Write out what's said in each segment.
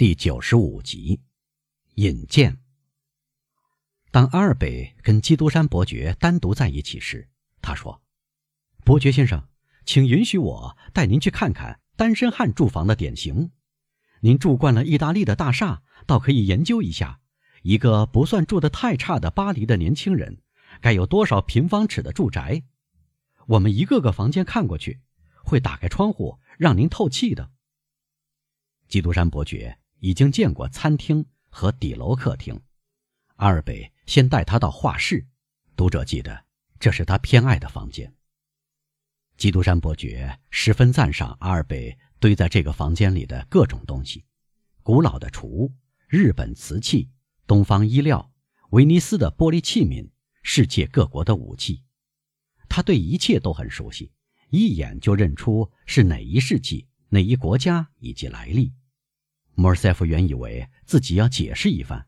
第九十五集，引荐。当阿尔贝跟基督山伯爵单独在一起时，他说：“伯爵先生，请允许我带您去看看单身汉住房的典型。您住惯了意大利的大厦，倒可以研究一下，一个不算住得太差的巴黎的年轻人，该有多少平方尺的住宅。我们一个个房间看过去，会打开窗户让您透气的。”基督山伯爵。已经见过餐厅和底楼客厅，阿尔贝先带他到画室。读者记得，这是他偏爱的房间。基督山伯爵十分赞赏阿尔贝堆在这个房间里的各种东西：古老的厨、日本瓷器、东方衣料、威尼斯的玻璃器皿、世界各国的武器。他对一切都很熟悉，一眼就认出是哪一世纪、哪一国家以及来历。莫尔塞夫原以为自己要解释一番，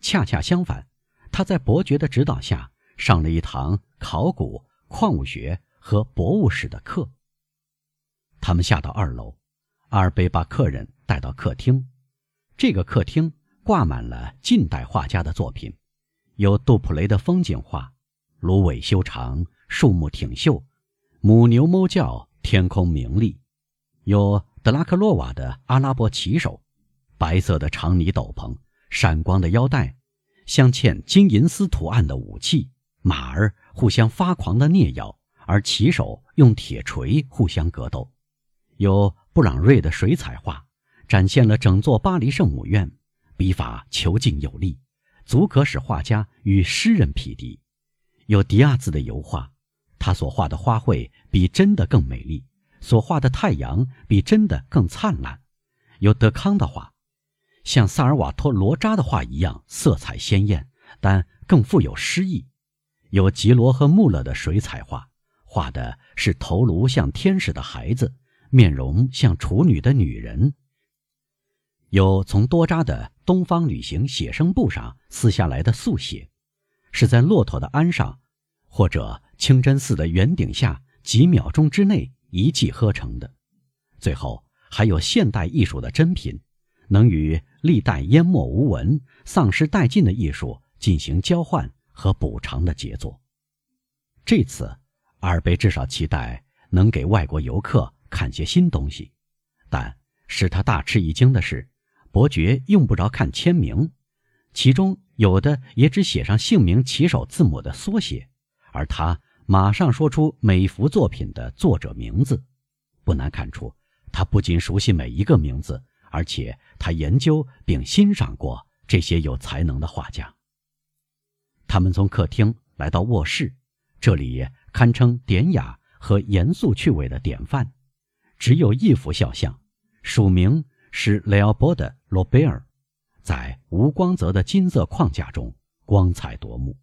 恰恰相反，他在伯爵的指导下上了一堂考古、矿物学和博物史的课。他们下到二楼，阿尔贝把客人带到客厅。这个客厅挂满了近代画家的作品，有杜普雷的风景画，芦苇修长，树木挺秀，母牛哞叫，天空明丽；有德拉克洛瓦的阿拉伯骑手。白色的长呢斗篷，闪光的腰带，镶嵌金银丝图案的武器，马儿互相发狂的啮咬，而骑手用铁锤互相格斗。有布朗瑞的水彩画，展现了整座巴黎圣母院，笔法遒劲有力，足可使画家与诗人匹敌。有迪亚兹的油画，他所画的花卉比真的更美丽，所画的太阳比真的更灿烂。有德康的画。像萨尔瓦托·罗扎的画一样，色彩鲜艳，但更富有诗意。有吉罗和穆勒的水彩画，画的是头颅像天使的孩子，面容像处女的女人。有从多扎的《东方旅行写生簿》上撕下来的速写，是在骆驼的鞍上，或者清真寺的圆顶下，几秒钟之内一气呵成的。最后还有现代艺术的珍品。能与历代淹没无闻、丧失殆尽的艺术进行交换和补偿的杰作。这次，阿尔贝至少期待能给外国游客看些新东西，但使他大吃一惊的是，伯爵用不着看签名，其中有的也只写上姓名起首字母的缩写，而他马上说出每幅作品的作者名字。不难看出，他不仅熟悉每一个名字。而且他研究并欣赏过这些有才能的画家。他们从客厅来到卧室，这里堪称典雅和严肃趣味的典范。只有一幅肖像，署名是雷奥波德·罗贝尔，在无光泽的金色框架中光彩夺目。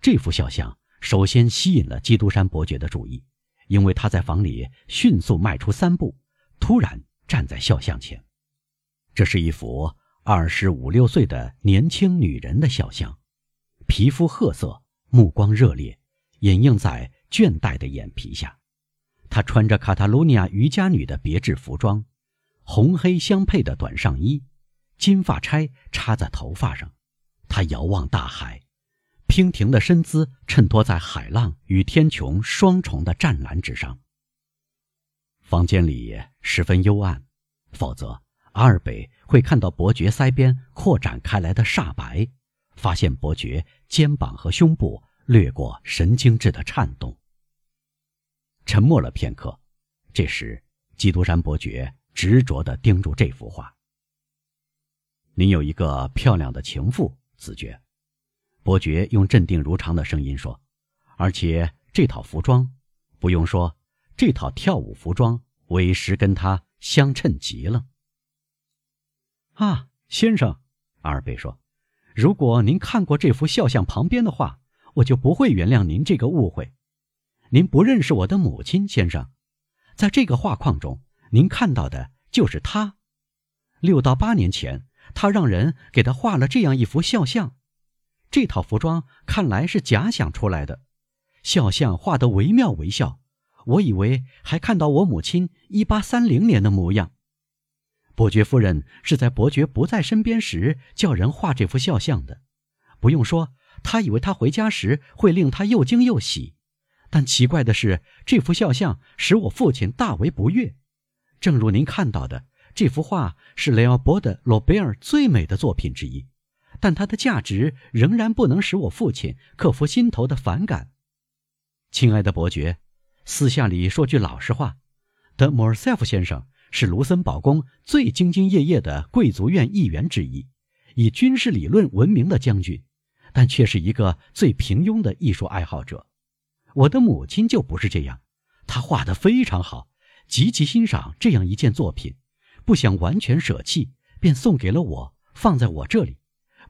这幅肖像首先吸引了基督山伯爵的注意，因为他在房里迅速迈出三步，突然。站在肖像前，这是一幅二十五六岁的年轻女人的肖像，皮肤褐色，目光热烈，掩映在倦怠的眼皮下。她穿着卡塔卢尼亚瑜伽女的别致服装，红黑相配的短上衣，金发钗插在头发上。她遥望大海，娉婷的身姿衬托在海浪与天穹双重的湛蓝之上。房间里十分幽暗，否则阿尔北会看到伯爵腮边扩展开来的煞白，发现伯爵肩膀和胸部掠过神经质的颤动。沉默了片刻，这时基督山伯爵执着地盯住这幅画。您有一个漂亮的情妇，子爵，伯爵用镇定如常的声音说，而且这套服装，不用说。这套跳舞服装委实跟他相称极了。啊，先生，阿尔贝说：“如果您看过这幅肖像旁边的画，我就不会原谅您这个误会。您不认识我的母亲，先生。在这个画框中，您看到的就是她。六到八年前，他让人给他画了这样一幅肖像。这套服装看来是假想出来的，肖像画得惟妙惟肖。”我以为还看到我母亲一八三零年的模样。伯爵夫人是在伯爵不在身边时叫人画这幅肖像的。不用说，他以为他回家时会令他又惊又喜。但奇怪的是，这幅肖像使我父亲大为不悦。正如您看到的，这幅画是雷奥波德·罗贝尔最美的作品之一，但它的价值仍然不能使我父亲克服心头的反感。亲爱的伯爵，私下里说句老实话，德莫尔塞夫先生是卢森堡宫最兢兢业业的贵族院议员之一，以军事理论闻名的将军，但却是一个最平庸的艺术爱好者。我的母亲就不是这样，她画得非常好，极其欣赏这样一件作品，不想完全舍弃，便送给了我，放在我这里，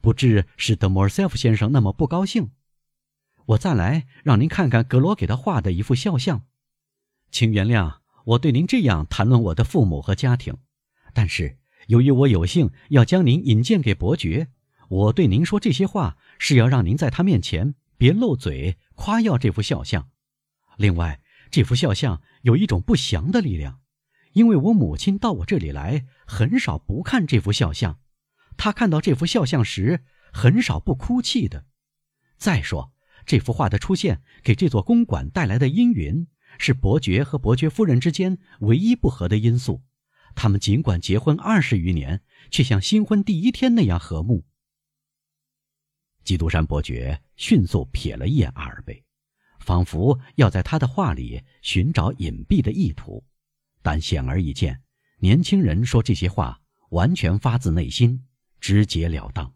不致使德莫尔塞夫先生那么不高兴。我再来让您看看格罗给他画的一幅肖像，请原谅我对您这样谈论我的父母和家庭，但是由于我有幸要将您引荐给伯爵，我对您说这些话是要让您在他面前别漏嘴夸耀这幅肖像。另外，这幅肖像有一种不祥的力量，因为我母亲到我这里来很少不看这幅肖像，她看到这幅肖像时很少不哭泣的。再说。这幅画的出现给这座公馆带来的阴云，是伯爵和伯爵夫人之间唯一不和的因素。他们尽管结婚二十余年，却像新婚第一天那样和睦。基督山伯爵迅速瞥了一眼阿尔贝，仿佛要在他的话里寻找隐蔽的意图，但显而易见，年轻人说这些话完全发自内心，直截了当。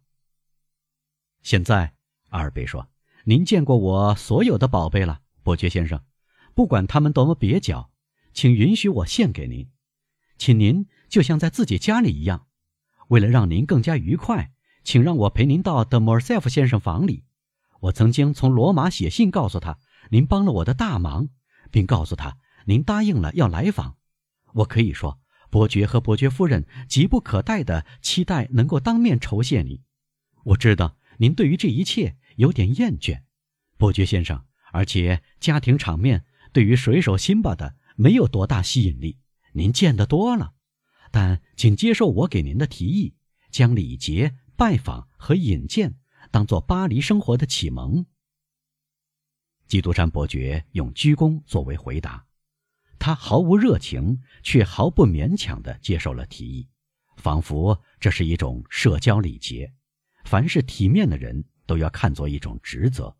现在，阿尔贝说。您见过我所有的宝贝了，伯爵先生，不管他们多么蹩脚，请允许我献给您，请您就像在自己家里一样。为了让您更加愉快，请让我陪您到德莫尔塞夫先生房里。我曾经从罗马写信告诉他，您帮了我的大忙，并告诉他您答应了要来访。我可以说，伯爵和伯爵夫人急不可待地期待能够当面酬谢你。我知道您对于这一切。有点厌倦，伯爵先生，而且家庭场面对于水手辛巴的没有多大吸引力。您见得多了，但请接受我给您的提议，将礼节、拜访和引荐当做巴黎生活的启蒙。基督山伯爵用鞠躬作为回答，他毫无热情，却毫不勉强地接受了提议，仿佛这是一种社交礼节。凡是体面的人。都要看作一种职责。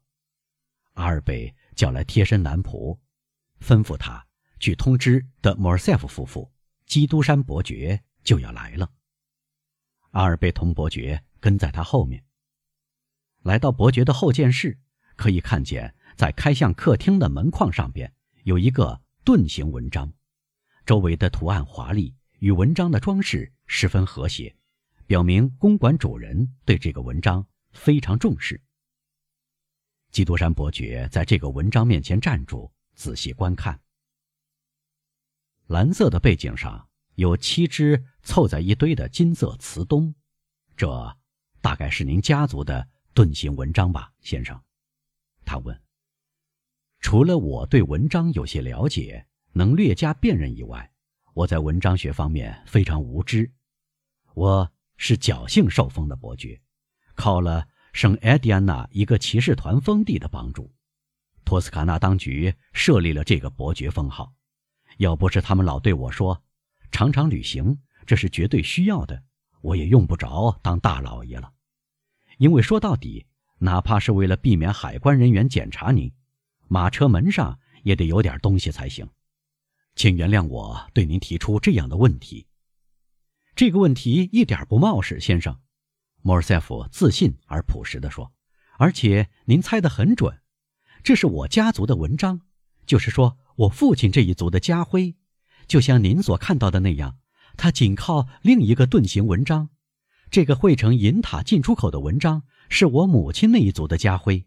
阿尔贝叫来贴身男仆，吩咐他去通知德莫尔塞夫夫妇，基督山伯爵就要来了。阿尔贝同伯爵跟在他后面。来到伯爵的后见室，可以看见在开向客厅的门框上边有一个盾形纹章，周围的图案华丽，与文章的装饰十分和谐，表明公馆主人对这个文章。非常重视。基督山伯爵在这个文章面前站住，仔细观看。蓝色的背景上有七只凑在一堆的金色瓷冬，这大概是您家族的盾形文章吧，先生？他问。除了我对文章有些了解，能略加辨认以外，我在文章学方面非常无知。我是侥幸受封的伯爵。靠了圣埃迪安娜一个骑士团封地的帮助，托斯卡纳当局设立了这个伯爵封号。要不是他们老对我说，常常旅行这是绝对需要的，我也用不着当大老爷了。因为说到底，哪怕是为了避免海关人员检查您，马车门上也得有点东西才行。请原谅我对您提出这样的问题。这个问题一点不冒失，先生。莫尔塞夫自信而朴实地说：“而且您猜得很准，这是我家族的文章，就是说我父亲这一族的家徽，就像您所看到的那样，它紧靠另一个盾形文章。这个汇成银塔进出口的文章是我母亲那一族的家徽。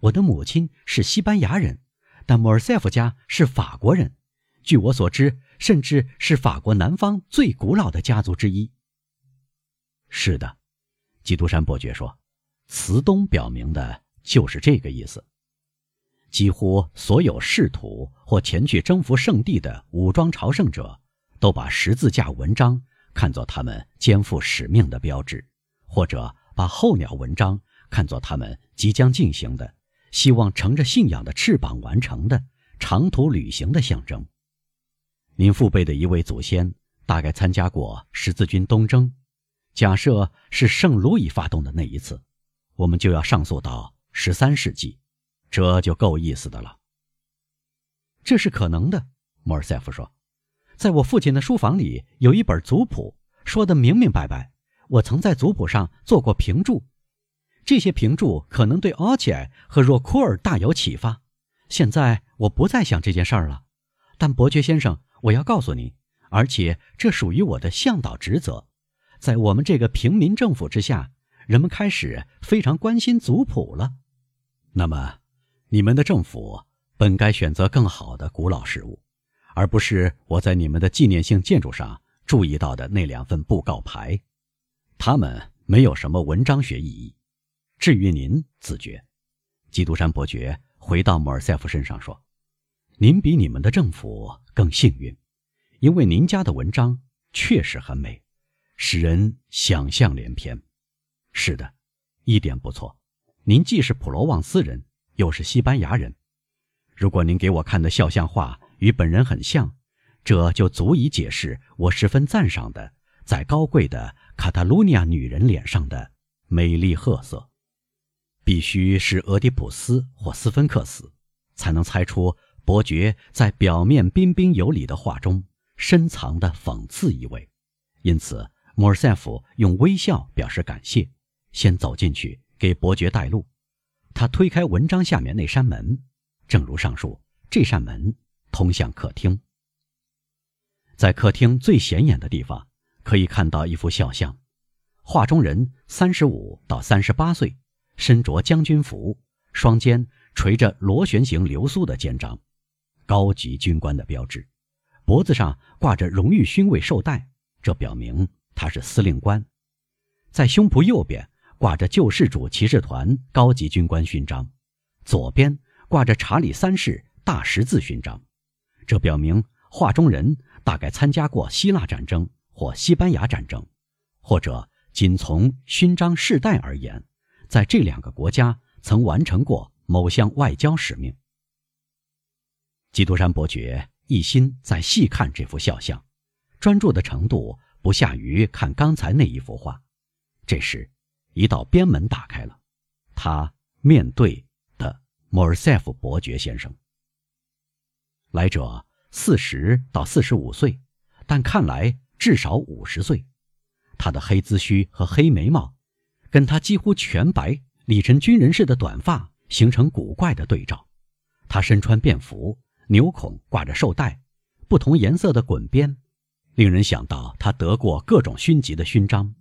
我的母亲是西班牙人，但莫尔塞夫家是法国人，据我所知，甚至是法国南方最古老的家族之一。是的。”基督山伯爵说：“慈东表明的就是这个意思。几乎所有试图或前去征服圣地的武装朝圣者，都把十字架文章看作他们肩负使命的标志，或者把候鸟文章看作他们即将进行的、希望乘着信仰的翅膀完成的长途旅行的象征。您父辈的一位祖先大概参加过十字军东征，假设是圣路易发动的那一次，我们就要上溯到十三世纪，这就够意思的了。这是可能的，莫尔塞夫说。在我父亲的书房里有一本族谱，说的明明白白。我曾在族谱上做过评注，这些评注可能对奥切和若库尔大有启发。现在我不再想这件事儿了，但伯爵先生，我要告诉您，而且这属于我的向导职责。在我们这个平民政府之下，人们开始非常关心族谱了。那么，你们的政府本该选择更好的古老事物。而不是我在你们的纪念性建筑上注意到的那两份布告牌，它们没有什么文章学意义。至于您，自觉，基督山伯爵回到莫尔塞夫身上说：“您比你们的政府更幸运，因为您家的文章确实很美，使人想象连篇。是的，一点不错。您既是普罗旺斯人，又是西班牙人。如果您给我看的肖像画。”与本人很像，这就足以解释我十分赞赏的，在高贵的卡塔卢尼亚女人脸上的美丽褐色。必须是俄狄浦斯或斯芬克斯，才能猜出伯爵在表面彬彬有礼的话中深藏的讽刺意味。因此，莫尔塞夫用微笑表示感谢，先走进去给伯爵带路。他推开文章下面那扇门，正如上述，这扇门。通向客厅，在客厅最显眼的地方，可以看到一幅肖像。画中人三十五到三十八岁，身着将军服，双肩垂着螺旋形流苏的肩章，高级军官的标志，脖子上挂着荣誉勋位绶带，这表明他是司令官。在胸脯右边挂着救世主骑士团高级军官勋章，左边挂着查理三世大十字勋章。这表明画中人大概参加过希腊战争或西班牙战争，或者仅从勋章饰带而言，在这两个国家曾完成过某项外交使命。基督山伯爵一心在细看这幅肖像，专注的程度不下于看刚才那一幅画。这时，一道边门打开了，他面对的莫尔塞夫伯爵先生。来者四十到四十五岁，但看来至少五十岁。他的黑髭须和黑眉毛，跟他几乎全白、理成军人似的短发形成古怪的对照。他身穿便服，纽孔挂着绶带，不同颜色的滚边，令人想到他得过各种勋级的勋章。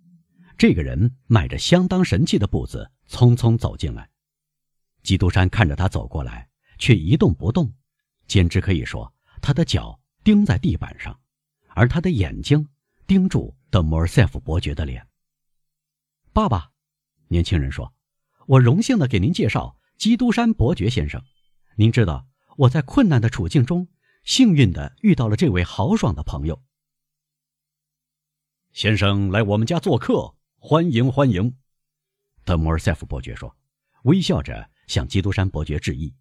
这个人迈着相当神气的步子匆匆走进来。基督山看着他走过来，却一动不动。简直可以说，他的脚钉在地板上，而他的眼睛盯住德莫尔塞夫伯爵的脸。爸爸，年轻人说：“我荣幸地给您介绍基督山伯爵先生。您知道，我在困难的处境中，幸运地遇到了这位豪爽的朋友。先生来我们家做客，欢迎欢迎。”德莫尔塞夫伯爵说，微笑着向基督山伯爵致意。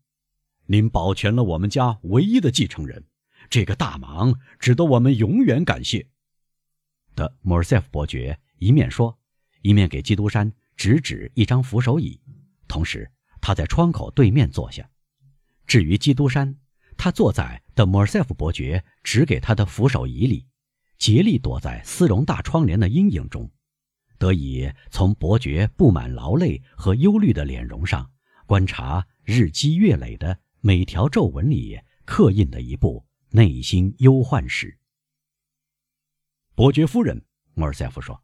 您保全了我们家唯一的继承人，这个大忙值得我们永远感谢。德莫尔塞夫伯爵一面说，一面给基督山指指一张扶手椅，同时他在窗口对面坐下。至于基督山，他坐在德莫尔塞夫伯爵指给他的扶手椅里，竭力躲在丝绒大窗帘的阴影中，得以从伯爵布满劳累和忧虑的脸容上观察日积月累的。每条皱纹里刻印的一部内心忧患史。伯爵夫人，莫尔塞夫说，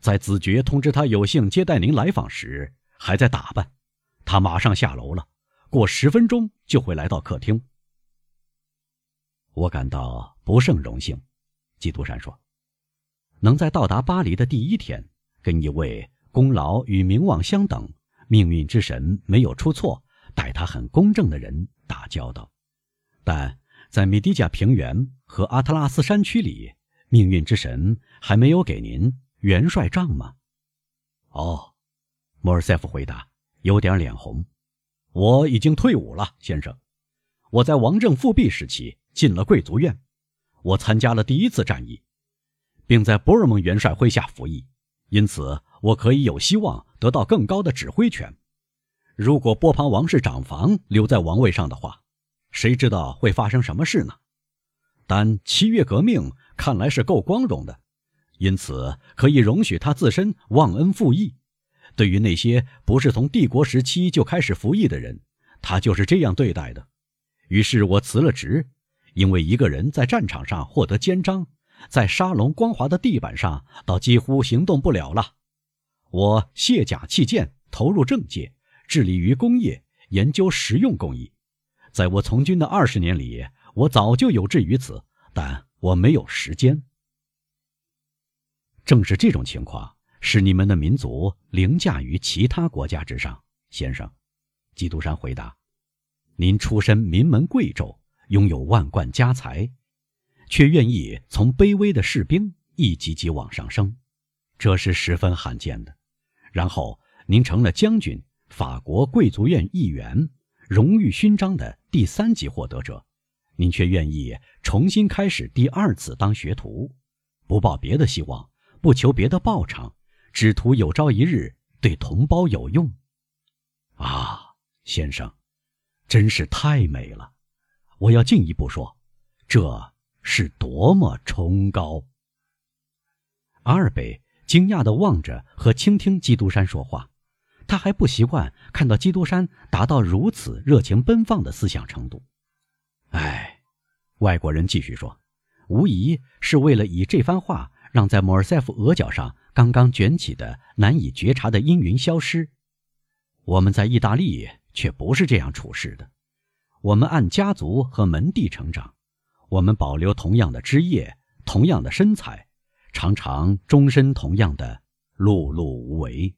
在子爵通知他有幸接待您来访时，还在打扮。他马上下楼了，过十分钟就会来到客厅。我感到不胜荣幸，基督山说，能在到达巴黎的第一天，跟一位功劳与名望相等、命运之神没有出错。待他很公正的人打交道，但在米迪加平原和阿特拉斯山区里命运之神还没有给您元帅杖吗？哦，莫尔塞夫回答，有点脸红。我已经退伍了，先生。我在王政复辟时期进了贵族院，我参加了第一次战役，并在博尔蒙元帅麾下服役，因此我可以有希望得到更高的指挥权。如果波旁王室长房留在王位上的话，谁知道会发生什么事呢？但七月革命看来是够光荣的，因此可以容许他自身忘恩负义。对于那些不是从帝国时期就开始服役的人，他就是这样对待的。于是我辞了职，因为一个人在战场上获得肩章，在沙龙光滑的地板上，倒几乎行动不了了。我卸甲弃剑，投入政界，致力于工业，研究实用工艺。在我从军的二十年里，我早就有志于此，但我没有时间。正是这种情况。使你们的民族凌驾于其他国家之上，先生。基督山回答：“您出身名门贵胄，拥有万贯家财，却愿意从卑微的士兵一级级往上升，这是十分罕见的。然后您成了将军，法国贵族院议员，荣誉勋章的第三级获得者，您却愿意重新开始第二次当学徒，不抱别的希望，不求别的报偿。”只图有朝一日对同胞有用，啊，先生，真是太美了！我要进一步说，这是多么崇高！阿尔贝惊讶地望着和倾听基督山说话，他还不习惯看到基督山达到如此热情奔放的思想程度。哎，外国人继续说，无疑是为了以这番话让在莫尔塞夫额角上。刚刚卷起的难以觉察的阴云消失，我们在意大利却不是这样处事的。我们按家族和门第成长，我们保留同样的枝叶、同样的身材，常常终身同样的碌碌无为。